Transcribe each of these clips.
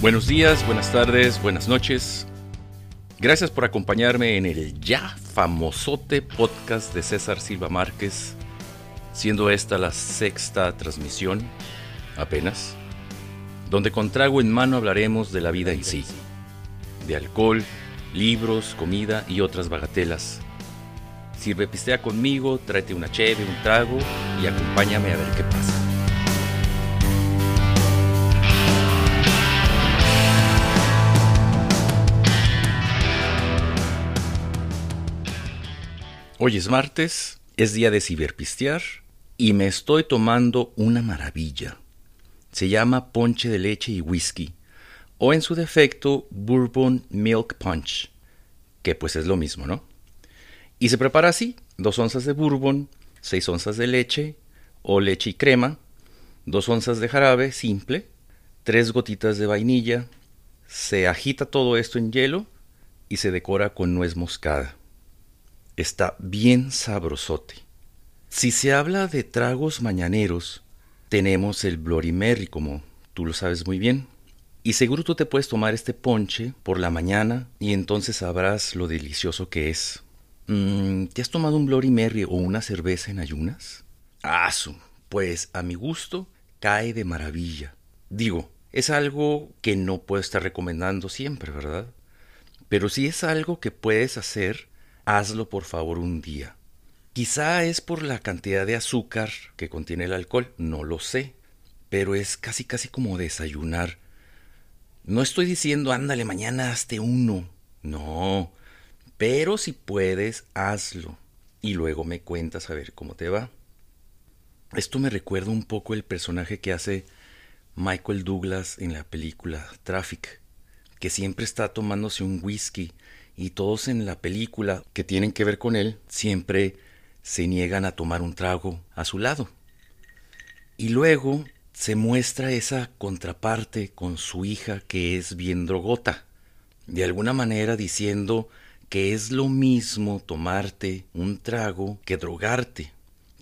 Buenos días, buenas tardes, buenas noches. Gracias por acompañarme en el ya famosote podcast de César Silva Márquez, siendo esta la sexta transmisión, apenas, donde con trago en mano hablaremos de la vida en sí, de alcohol, libros, comida y otras bagatelas. Sirve pistea conmigo, tráete una cheve, un trago y acompáñame a ver qué pasa. Hoy es martes, es día de ciberpistear y me estoy tomando una maravilla. Se llama ponche de leche y whisky, o en su defecto bourbon milk punch, que pues es lo mismo, ¿no? Y se prepara así, dos onzas de bourbon, seis onzas de leche o leche y crema, dos onzas de jarabe simple, tres gotitas de vainilla, se agita todo esto en hielo y se decora con nuez moscada. Está bien sabrosote. Si se habla de tragos mañaneros, tenemos el Bloody Mary, como tú lo sabes muy bien. Y seguro tú te puedes tomar este ponche por la mañana y entonces sabrás lo delicioso que es. Mm, ¿Te has tomado un Bloody o una cerveza en ayunas? Ah, pues a mi gusto cae de maravilla. Digo, es algo que no puedo estar recomendando siempre, ¿verdad? Pero si es algo que puedes hacer hazlo por favor un día. Quizá es por la cantidad de azúcar que contiene el alcohol, no lo sé, pero es casi casi como desayunar. No estoy diciendo ándale mañana hazte uno, no, pero si puedes, hazlo y luego me cuentas a ver cómo te va. Esto me recuerda un poco el personaje que hace Michael Douglas en la película Traffic, que siempre está tomándose un whisky y todos en la película que tienen que ver con él siempre se niegan a tomar un trago a su lado. Y luego se muestra esa contraparte con su hija que es bien drogota, de alguna manera diciendo que es lo mismo tomarte un trago que drogarte.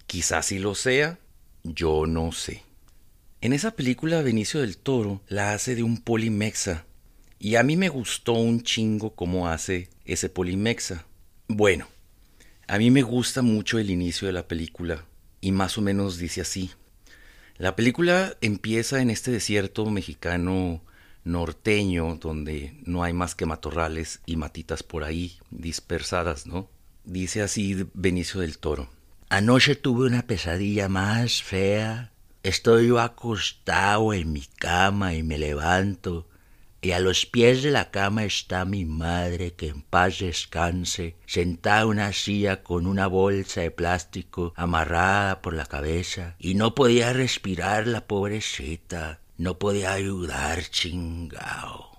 Quizás si lo sea, yo no sé. En esa película Benicio del Toro la hace de un polimexa y a mí me gustó un chingo cómo hace ese polimexa. Bueno, a mí me gusta mucho el inicio de la película y más o menos dice así. La película empieza en este desierto mexicano norteño donde no hay más que matorrales y matitas por ahí dispersadas, ¿no? Dice así Benicio del Toro. Anoche tuve una pesadilla más fea. Estoy acostado en mi cama y me levanto y a los pies de la cama está mi madre, que en paz descanse, sentada en una silla con una bolsa de plástico amarrada por la cabeza, y no podía respirar la pobrecita, no podía ayudar, chingao.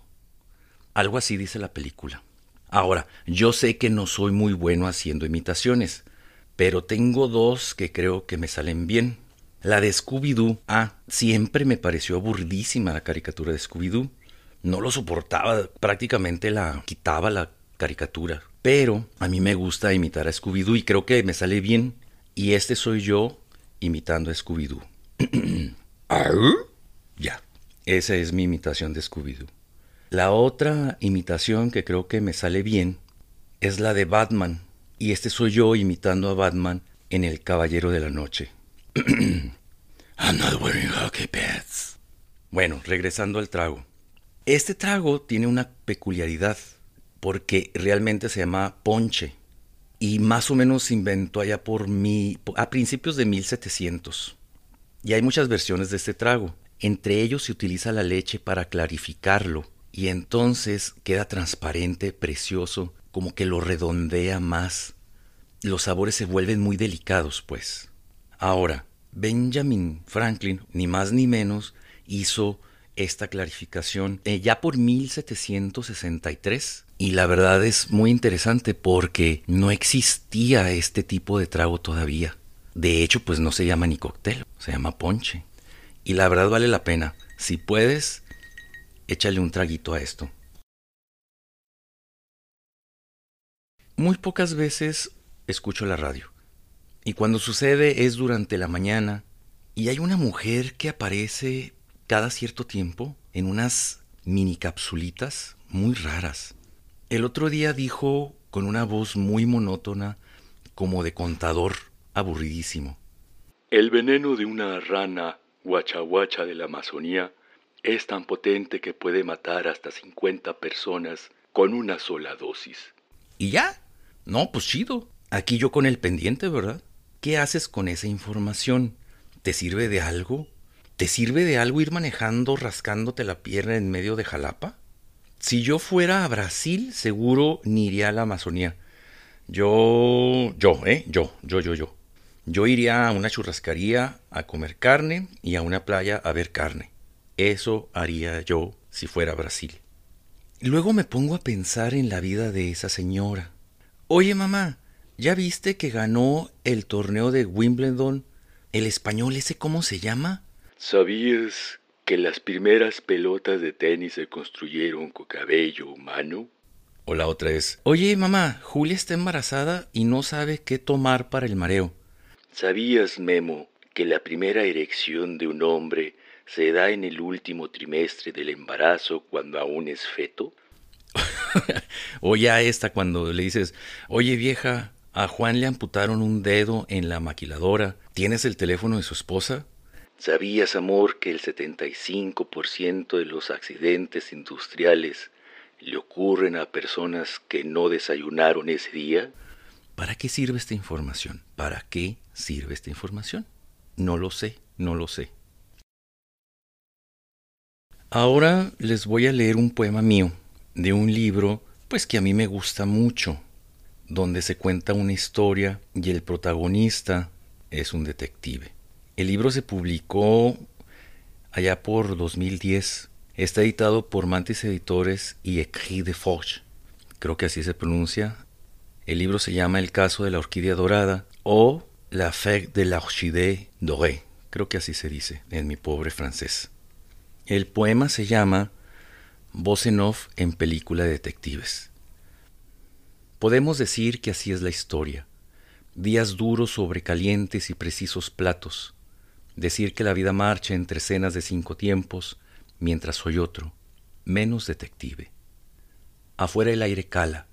Algo así dice la película. Ahora, yo sé que no soy muy bueno haciendo imitaciones, pero tengo dos que creo que me salen bien. La de Scooby-Doo, ah, siempre me pareció aburridísima la caricatura de Scooby-Doo no lo soportaba, prácticamente la quitaba la caricatura. Pero a mí me gusta imitar a Scooby-Doo y creo que me sale bien. Y este soy yo imitando a Scooby-Doo. ya, esa es mi imitación de Scooby-Doo. La otra imitación que creo que me sale bien es la de Batman. Y este soy yo imitando a Batman en El Caballero de la Noche. I'm not wearing hockey pads. Bueno, regresando al trago. Este trago tiene una peculiaridad porque realmente se llama ponche y más o menos se inventó allá por mi, a principios de 1700. Y hay muchas versiones de este trago. Entre ellos se utiliza la leche para clarificarlo y entonces queda transparente, precioso, como que lo redondea más. Los sabores se vuelven muy delicados, pues. Ahora, Benjamin Franklin, ni más ni menos, hizo esta clarificación eh, ya por 1763 y la verdad es muy interesante porque no existía este tipo de trago todavía. De hecho, pues no se llama ni cóctel, se llama ponche. Y la verdad vale la pena. Si puedes, échale un traguito a esto. Muy pocas veces escucho la radio. Y cuando sucede es durante la mañana y hay una mujer que aparece cada cierto tiempo en unas mini capsulitas muy raras. El otro día dijo con una voz muy monótona, como de contador, aburridísimo. El veneno de una rana guachaguacha de la Amazonía es tan potente que puede matar hasta 50 personas con una sola dosis. ¿Y ya? No, pues chido. Aquí yo con el pendiente, ¿verdad? ¿Qué haces con esa información? ¿Te sirve de algo? ¿Te sirve de algo ir manejando rascándote la pierna en medio de Jalapa? Si yo fuera a Brasil, seguro ni iría a la Amazonía. Yo, yo, ¿eh? Yo, yo, yo, yo. Yo iría a una churrascaría a comer carne y a una playa a ver carne. Eso haría yo si fuera a Brasil. Luego me pongo a pensar en la vida de esa señora. Oye, mamá, ¿ya viste que ganó el torneo de Wimbledon? ¿El español ese cómo se llama? ¿Sabías que las primeras pelotas de tenis se construyeron con cabello humano? O la otra es, oye mamá, Julia está embarazada y no sabe qué tomar para el mareo. ¿Sabías, Memo, que la primera erección de un hombre se da en el último trimestre del embarazo cuando aún es feto? o ya esta cuando le dices, oye vieja, a Juan le amputaron un dedo en la maquiladora, ¿tienes el teléfono de su esposa? ¿Sabías, amor, que el 75% de los accidentes industriales le ocurren a personas que no desayunaron ese día? ¿Para qué sirve esta información? ¿Para qué sirve esta información? No lo sé, no lo sé. Ahora les voy a leer un poema mío de un libro, pues que a mí me gusta mucho, donde se cuenta una historia y el protagonista es un detective. El libro se publicó allá por 2010 Está editado por Mantis Editores y Écrit de Forge. Creo que así se pronuncia. El libro se llama El caso de la orquídea dorada o La fête de l'orchidée dorée. Creo que así se dice en mi pobre francés. El poema se llama Voz en off en película de detectives. Podemos decir que así es la historia. Días duros sobre calientes y precisos platos. Decir que la vida marcha entre escenas de cinco tiempos, mientras soy otro, menos detective. Afuera el aire cala,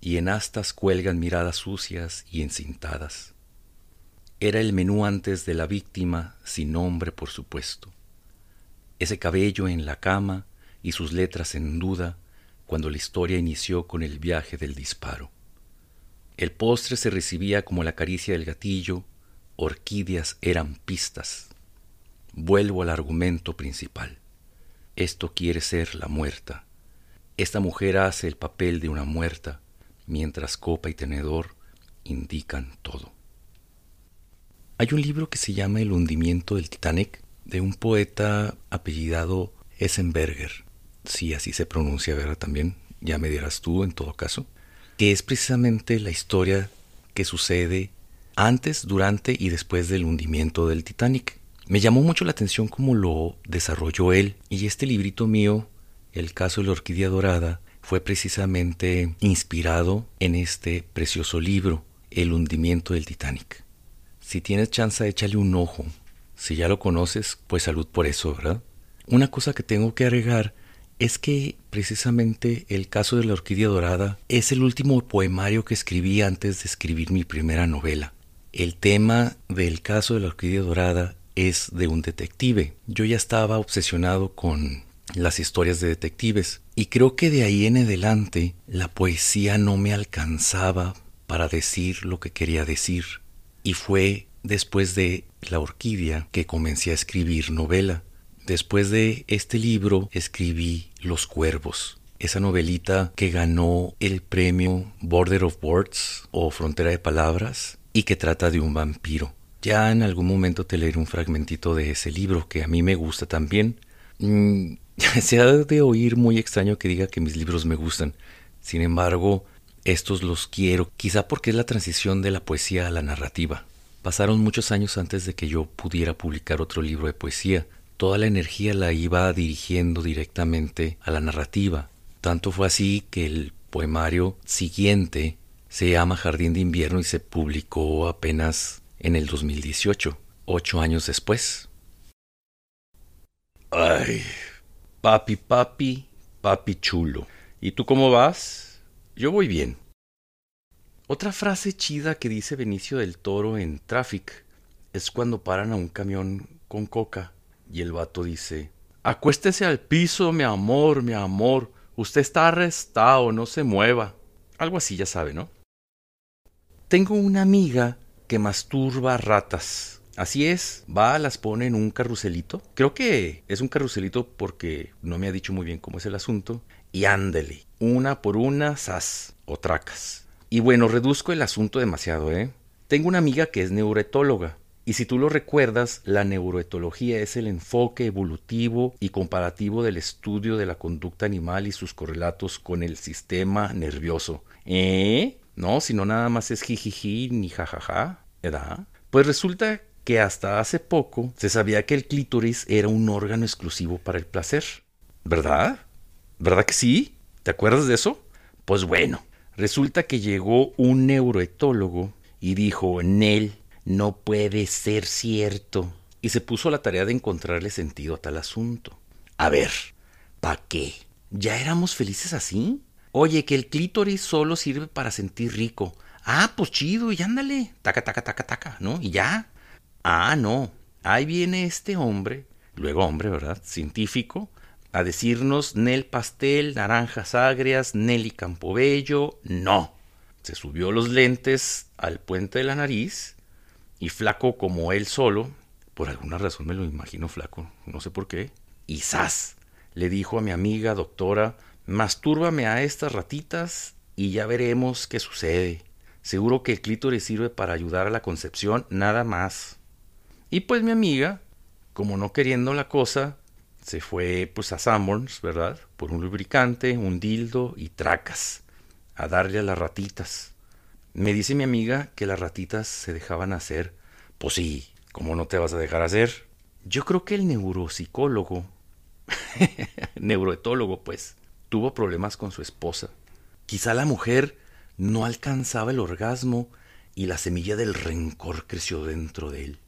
y en astas cuelgan miradas sucias y encintadas. Era el menú antes de la víctima, sin nombre por supuesto. Ese cabello en la cama y sus letras en duda cuando la historia inició con el viaje del disparo. El postre se recibía como la caricia del gatillo, orquídeas eran pistas. Vuelvo al argumento principal. Esto quiere ser la muerta. Esta mujer hace el papel de una muerta, mientras copa y tenedor indican todo. Hay un libro que se llama El hundimiento del Titanic, de un poeta apellidado Essenberger, si así se pronuncia, ¿verdad? También, ya me dirás tú en todo caso, que es precisamente la historia que sucede antes, durante y después del hundimiento del Titanic. Me llamó mucho la atención cómo lo desarrolló él y este librito mío, El caso de la orquídea dorada, fue precisamente inspirado en este precioso libro, El hundimiento del Titanic. Si tienes chance, échale un ojo. Si ya lo conoces, pues salud por eso, ¿verdad? Una cosa que tengo que agregar es que precisamente el caso de la orquídea dorada es el último poemario que escribí antes de escribir mi primera novela. El tema del caso de la orquídea dorada es de un detective. Yo ya estaba obsesionado con las historias de detectives y creo que de ahí en adelante la poesía no me alcanzaba para decir lo que quería decir. Y fue después de La Orquídea que comencé a escribir novela. Después de este libro escribí Los Cuervos, esa novelita que ganó el premio Border of Words o Frontera de Palabras y que trata de un vampiro. Ya en algún momento te leeré un fragmentito de ese libro que a mí me gusta también. Mm, se ha de oír muy extraño que diga que mis libros me gustan. Sin embargo, estos los quiero, quizá porque es la transición de la poesía a la narrativa. Pasaron muchos años antes de que yo pudiera publicar otro libro de poesía. Toda la energía la iba dirigiendo directamente a la narrativa. Tanto fue así que el poemario siguiente se llama Jardín de Invierno y se publicó apenas en el 2018, ocho años después. Ay, Papi, papi, papi chulo. ¿Y tú cómo vas? Yo voy bien. Otra frase chida que dice Benicio del Toro en Traffic es cuando paran a un camión con coca y el vato dice, acuéstese al piso, mi amor, mi amor, usted está arrestado, no se mueva. Algo así, ya sabe, ¿no? Tengo una amiga que masturba ratas. Así es, va, las pone en un carruselito. Creo que es un carruselito porque no me ha dicho muy bien cómo es el asunto. Y ándele, una por una, sas o tracas. Y bueno, reduzco el asunto demasiado, ¿eh? Tengo una amiga que es neuroetóloga. Y si tú lo recuerdas, la neuroetología es el enfoque evolutivo y comparativo del estudio de la conducta animal y sus correlatos con el sistema nervioso. ¿Eh? No, si no nada más es jijiji ni jajaja, ¿verdad? Pues resulta que hasta hace poco se sabía que el clítoris era un órgano exclusivo para el placer. ¿Verdad? ¿Verdad que sí? ¿Te acuerdas de eso? Pues bueno, resulta que llegó un neuroetólogo y dijo, Nel, no puede ser cierto. Y se puso a la tarea de encontrarle sentido a tal asunto. A ver, ¿pa' qué? ¿Ya éramos felices así? Oye, que el clítoris solo sirve para sentir rico. Ah, pues chido, y ándale. Taca, taca, taca, taca, ¿no? Y ya. Ah, no. Ahí viene este hombre, luego hombre, ¿verdad? Científico, a decirnos Nel pastel, naranjas agrias, Nelly Campobello. No. Se subió los lentes al puente de la nariz y flaco como él solo, por alguna razón me lo imagino flaco, no sé por qué, y ¡zas! Le dijo a mi amiga doctora, mastúrbame a estas ratitas y ya veremos qué sucede. Seguro que el clítoris sirve para ayudar a la concepción, nada más. Y pues mi amiga, como no queriendo la cosa, se fue pues a Sanborns, ¿verdad? Por un lubricante, un dildo y tracas, a darle a las ratitas. Me dice mi amiga que las ratitas se dejaban hacer. Pues sí, ¿cómo no te vas a dejar hacer? Yo creo que el neuropsicólogo, neuroetólogo pues, tuvo problemas con su esposa. Quizá la mujer no alcanzaba el orgasmo y la semilla del rencor creció dentro de él.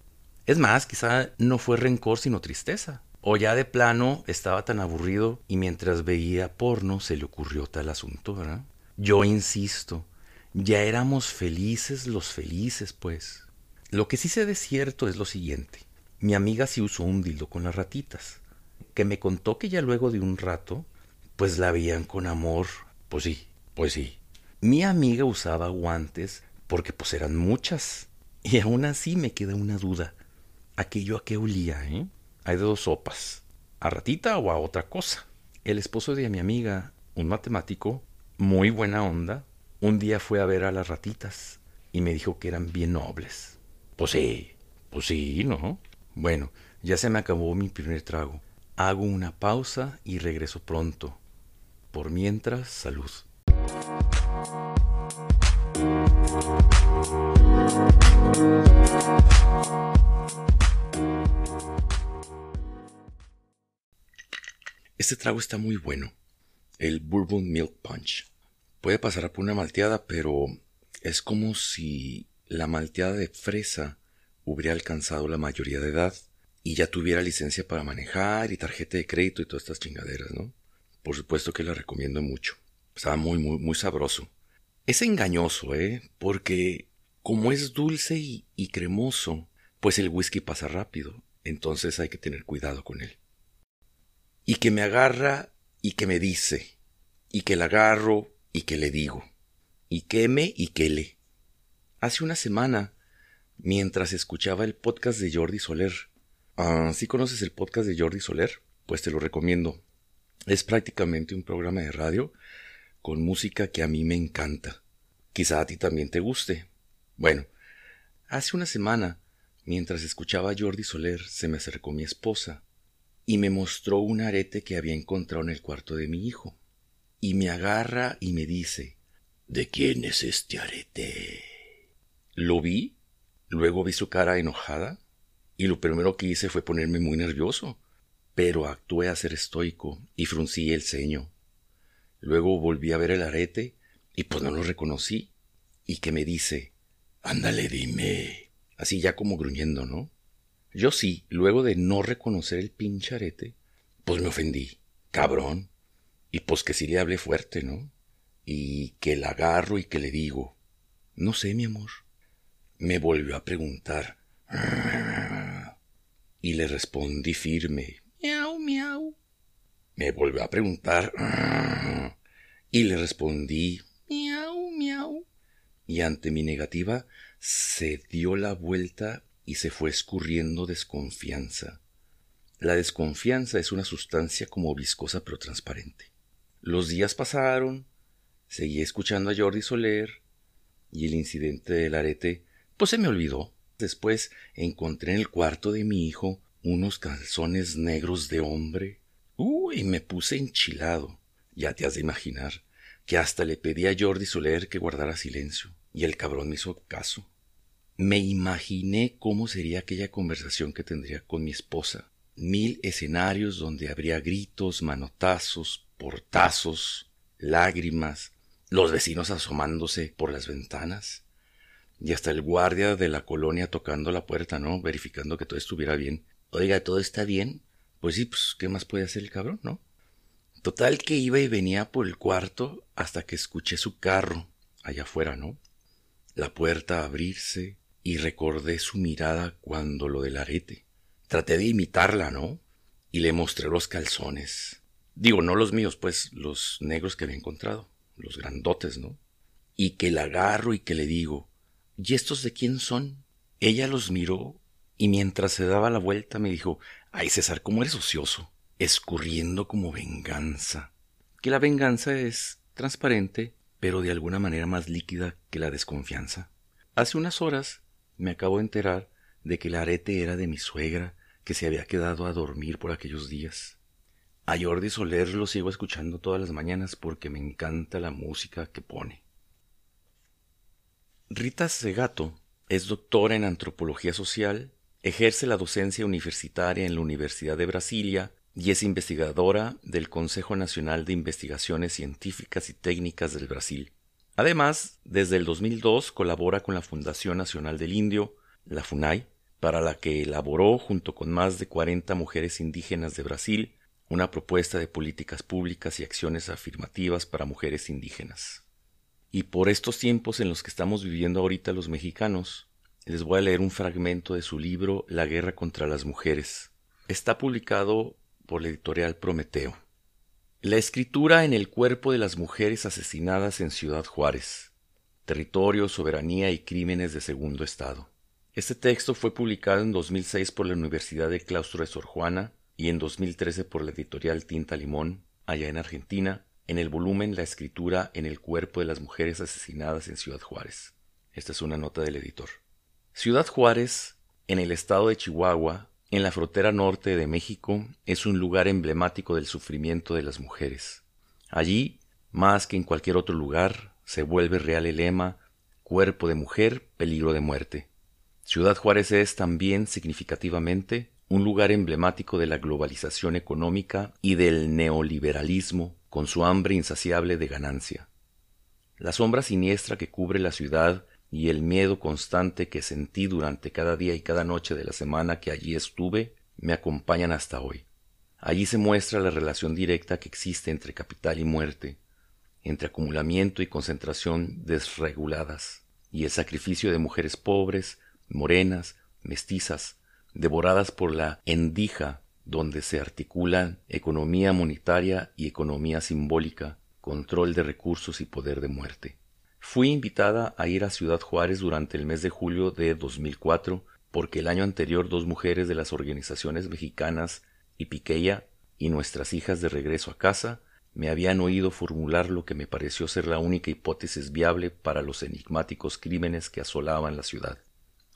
Es más, quizá no fue rencor sino tristeza. O ya de plano estaba tan aburrido y mientras veía porno se le ocurrió tal asunto, ¿verdad? Yo insisto, ya éramos felices los felices, pues. Lo que sí sé de cierto es lo siguiente. Mi amiga sí usó un dildo con las ratitas, que me contó que ya luego de un rato, pues la veían con amor. Pues sí, pues sí. Mi amiga usaba guantes porque pues eran muchas. Y aún así me queda una duda aquello a qué olía, ¿eh? Hay de dos sopas, a ratita o a otra cosa. El esposo de mi amiga, un matemático, muy buena onda, un día fue a ver a las ratitas y me dijo que eran bien nobles. Pues sí, pues sí, ¿no? Bueno, ya se me acabó mi primer trago. Hago una pausa y regreso pronto. Por mientras, salud. Este trago está muy bueno. El Bourbon Milk Punch. Puede pasar por una malteada, pero es como si la malteada de fresa hubiera alcanzado la mayoría de edad y ya tuviera licencia para manejar y tarjeta de crédito y todas estas chingaderas, ¿no? Por supuesto que la recomiendo mucho. Estaba muy, muy, muy sabroso. Es engañoso, ¿eh? Porque como es dulce y, cremoso, pues el whisky pasa rápido. Entonces hay que tener cuidado con él y que me agarra y que me dice, y que la agarro y que le digo, y que me y que le. Hace una semana, mientras escuchaba el podcast de Jordi Soler, ah, ¿sí conoces el podcast de Jordi Soler? Pues te lo recomiendo. Es prácticamente un programa de radio con música que a mí me encanta. Quizá a ti también te guste. Bueno, hace una semana, mientras escuchaba a Jordi Soler, se me acercó mi esposa y me mostró un arete que había encontrado en el cuarto de mi hijo. Y me agarra y me dice ¿De quién es este arete? Lo vi, luego vi su cara enojada, y lo primero que hice fue ponerme muy nervioso, pero actué a ser estoico y fruncí el ceño. Luego volví a ver el arete y pues no lo reconocí, y que me dice Ándale, dime, así ya como gruñendo, ¿no? Yo sí, luego de no reconocer el pincharete, pues me ofendí. cabrón. Y pues que sí le hablé fuerte, ¿no? Y que la agarro y que le digo, no sé, mi amor. Me volvió a preguntar. Y le respondí firme. Me volvió a preguntar. Y le respondí, miau, miau. Y ante mi negativa, se dio la vuelta y se fue escurriendo desconfianza. La desconfianza es una sustancia como viscosa pero transparente. Los días pasaron, seguí escuchando a Jordi Soler y el incidente del arete pues se me olvidó. Después encontré en el cuarto de mi hijo unos calzones negros de hombre. Uy, me puse enchilado. Ya te has de imaginar que hasta le pedí a Jordi Soler que guardara silencio, y el cabrón me hizo caso. Me imaginé cómo sería aquella conversación que tendría con mi esposa. Mil escenarios donde habría gritos, manotazos, portazos, lágrimas, los vecinos asomándose por las ventanas, y hasta el guardia de la colonia tocando la puerta, ¿no? Verificando que todo estuviera bien. Oiga, ¿todo está bien? Pues sí, pues, ¿qué más puede hacer el cabrón, no? Total que iba y venía por el cuarto hasta que escuché su carro allá afuera, ¿no? La puerta abrirse y recordé su mirada cuando lo del arete. Traté de imitarla, ¿no? Y le mostré los calzones. Digo, no los míos, pues los negros que había encontrado, los grandotes, ¿no? Y que la agarro y que le digo, ¿Y estos de quién son? Ella los miró y mientras se daba la vuelta me dijo, ay César, ¿cómo eres ocioso? Escurriendo como venganza. Que la venganza es transparente, pero de alguna manera más líquida que la desconfianza. Hace unas horas me acabo de enterar de que el arete era de mi suegra, que se había quedado a dormir por aquellos días. A Jordi Soler lo sigo escuchando todas las mañanas porque me encanta la música que pone. Rita Segato es doctora en antropología social, ejerce la docencia universitaria en la Universidad de Brasilia y es investigadora del Consejo Nacional de Investigaciones Científicas y Técnicas del Brasil. Además, desde el 2002 colabora con la Fundación Nacional del Indio, la FUNAI, para la que elaboró, junto con más de 40 mujeres indígenas de Brasil, una propuesta de políticas públicas y acciones afirmativas para mujeres indígenas. Y por estos tiempos en los que estamos viviendo ahorita los mexicanos, les voy a leer un fragmento de su libro La guerra contra las mujeres. Está publicado por la editorial Prometeo. La escritura en el cuerpo de las mujeres asesinadas en Ciudad Juárez. Territorio, soberanía y crímenes de segundo estado. Este texto fue publicado en 2006 por la Universidad de Claustro de Sor Juana y en 2013 por la editorial Tinta Limón, allá en Argentina, en el volumen La escritura en el cuerpo de las mujeres asesinadas en Ciudad Juárez. Esta es una nota del editor. Ciudad Juárez, en el estado de Chihuahua, en la frontera norte de México, es un lugar emblemático del sufrimiento de las mujeres. Allí, más que en cualquier otro lugar, se vuelve real el lema cuerpo de mujer, peligro de muerte. Ciudad Juárez es también significativamente un lugar emblemático de la globalización económica y del neoliberalismo con su hambre insaciable de ganancia. La sombra siniestra que cubre la ciudad y el miedo constante que sentí durante cada día y cada noche de la semana que allí estuve me acompañan hasta hoy. Allí se muestra la relación directa que existe entre capital y muerte, entre acumulamiento y concentración desreguladas, y el sacrificio de mujeres pobres, morenas, mestizas, devoradas por la endija donde se articulan economía monetaria y economía simbólica, control de recursos y poder de muerte. Fui invitada a ir a Ciudad Juárez durante el mes de julio de 2004 porque el año anterior dos mujeres de las organizaciones mexicanas y Piqueya y nuestras hijas de regreso a casa me habían oído formular lo que me pareció ser la única hipótesis viable para los enigmáticos crímenes que asolaban la ciudad.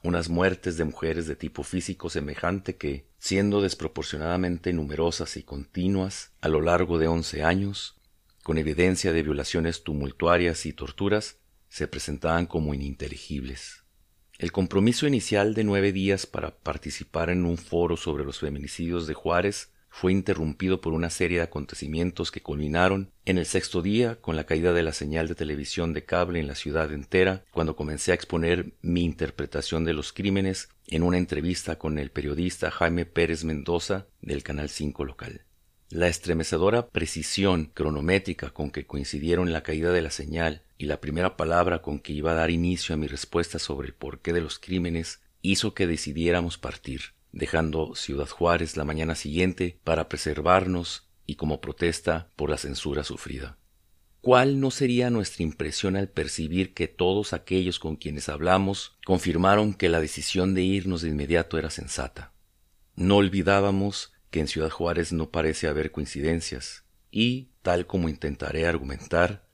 Unas muertes de mujeres de tipo físico semejante que, siendo desproporcionadamente numerosas y continuas a lo largo de once años, con evidencia de violaciones tumultuarias y torturas, se presentaban como ininteligibles. El compromiso inicial de nueve días para participar en un foro sobre los feminicidios de Juárez fue interrumpido por una serie de acontecimientos que culminaron en el sexto día con la caída de la señal de televisión de cable en la ciudad entera, cuando comencé a exponer mi interpretación de los crímenes en una entrevista con el periodista Jaime Pérez Mendoza del Canal 5 local. La estremecedora precisión cronométrica con que coincidieron la caída de la señal y la primera palabra con que iba a dar inicio a mi respuesta sobre el porqué de los crímenes hizo que decidiéramos partir, dejando Ciudad Juárez la mañana siguiente para preservarnos y como protesta por la censura sufrida. ¿Cuál no sería nuestra impresión al percibir que todos aquellos con quienes hablamos confirmaron que la decisión de irnos de inmediato era sensata? No olvidábamos que en Ciudad Juárez no parece haber coincidencias, y, tal como intentaré argumentar,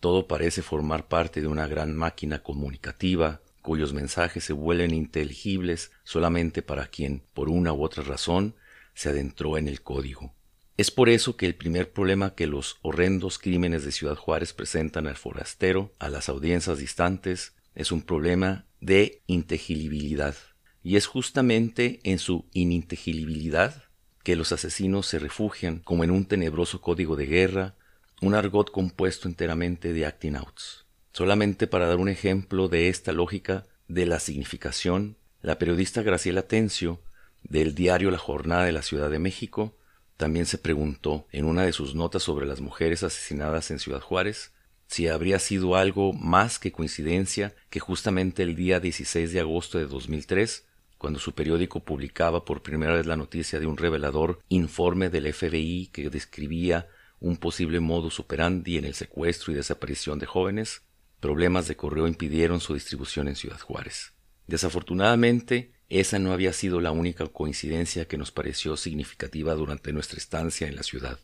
todo parece formar parte de una gran máquina comunicativa cuyos mensajes se vuelven inteligibles solamente para quien, por una u otra razón, se adentró en el código. Es por eso que el primer problema que los horrendos crímenes de Ciudad Juárez presentan al forastero, a las audiencias distantes, es un problema de inteligibilidad. Y es justamente en su ininteligibilidad que los asesinos se refugian como en un tenebroso código de guerra, un argot compuesto enteramente de acting outs. Solamente para dar un ejemplo de esta lógica de la significación, la periodista Graciela Tencio, del diario La Jornada de la Ciudad de México, también se preguntó en una de sus notas sobre las mujeres asesinadas en Ciudad Juárez si habría sido algo más que coincidencia que justamente el día 16 de agosto de 2003, cuando su periódico publicaba por primera vez la noticia de un revelador informe del FBI que describía un posible modus operandi en el secuestro y desaparición de jóvenes, problemas de correo impidieron su distribución en Ciudad Juárez. Desafortunadamente, esa no había sido la única coincidencia que nos pareció significativa durante nuestra estancia en la ciudad.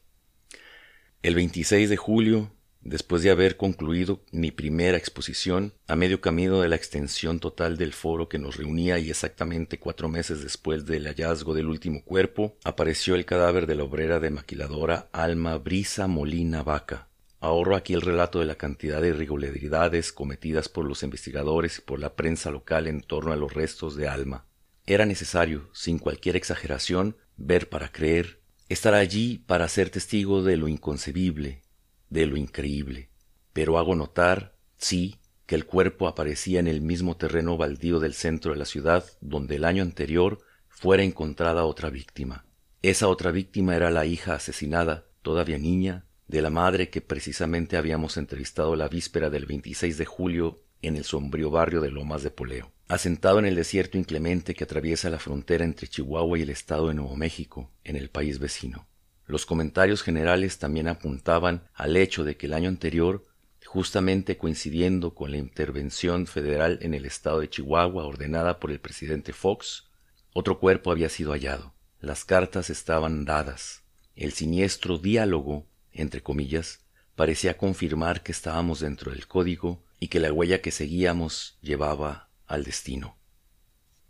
El 26 de julio, después de haber concluido mi primera exposición, a medio camino de la extensión total del foro que nos reunía y exactamente cuatro meses después del hallazgo del último cuerpo, apareció el cadáver de la obrera de maquiladora Alma Brisa Molina Vaca. Ahorro aquí el relato de la cantidad de irregularidades cometidas por los investigadores y por la prensa local en torno a los restos de Alma. Era necesario, sin cualquier exageración, ver para creer, estar allí para ser testigo de lo inconcebible, de lo increíble. Pero hago notar, sí, que el cuerpo aparecía en el mismo terreno baldío del centro de la ciudad donde el año anterior fuera encontrada otra víctima. Esa otra víctima era la hija asesinada, todavía niña, de la madre que precisamente habíamos entrevistado la víspera del 26 de julio en el sombrío barrio de Lomas de Poleo asentado en el desierto inclemente que atraviesa la frontera entre Chihuahua y el estado de Nuevo México, en el país vecino. Los comentarios generales también apuntaban al hecho de que el año anterior, justamente coincidiendo con la intervención federal en el estado de Chihuahua ordenada por el presidente Fox, otro cuerpo había sido hallado. Las cartas estaban dadas. El siniestro diálogo, entre comillas, parecía confirmar que estábamos dentro del código y que la huella que seguíamos llevaba al destino.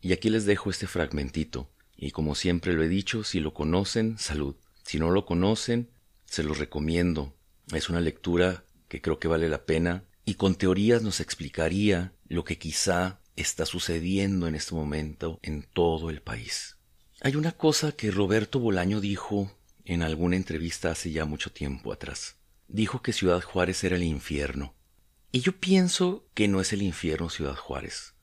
Y aquí les dejo este fragmentito, y como siempre lo he dicho, si lo conocen, salud. Si no lo conocen, se los recomiendo. Es una lectura que creo que vale la pena y con teorías nos explicaría lo que quizá está sucediendo en este momento en todo el país. Hay una cosa que Roberto Bolaño dijo en alguna entrevista hace ya mucho tiempo atrás. Dijo que Ciudad Juárez era el infierno. Y yo pienso que no es el infierno Ciudad Juárez.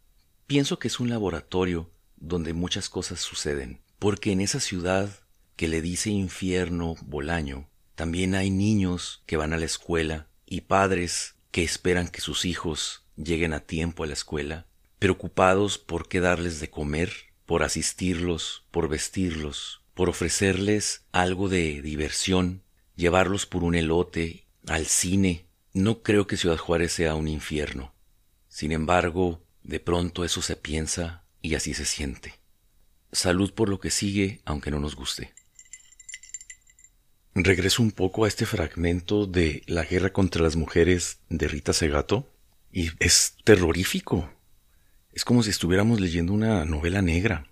Pienso que es un laboratorio donde muchas cosas suceden, porque en esa ciudad que le dice infierno Bolaño, también hay niños que van a la escuela y padres que esperan que sus hijos lleguen a tiempo a la escuela, preocupados por qué darles de comer, por asistirlos, por vestirlos, por ofrecerles algo de diversión, llevarlos por un elote, al cine. No creo que Ciudad Juárez sea un infierno. Sin embargo, de pronto eso se piensa y así se siente. Salud por lo que sigue, aunque no nos guste. Regreso un poco a este fragmento de La guerra contra las mujeres de Rita Segato y es terrorífico. Es como si estuviéramos leyendo una novela negra.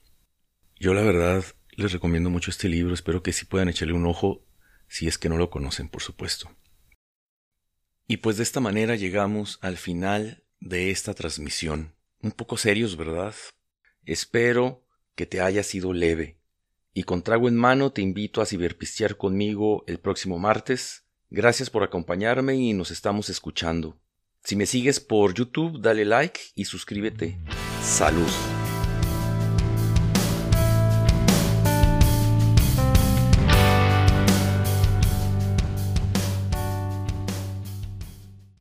Yo la verdad les recomiendo mucho este libro, espero que sí puedan echarle un ojo si es que no lo conocen, por supuesto. Y pues de esta manera llegamos al final de esta transmisión un poco serios, ¿verdad? Espero que te haya sido leve. Y con trago en mano te invito a ciberpistear conmigo el próximo martes. Gracias por acompañarme y nos estamos escuchando. Si me sigues por YouTube, dale like y suscríbete. Salud.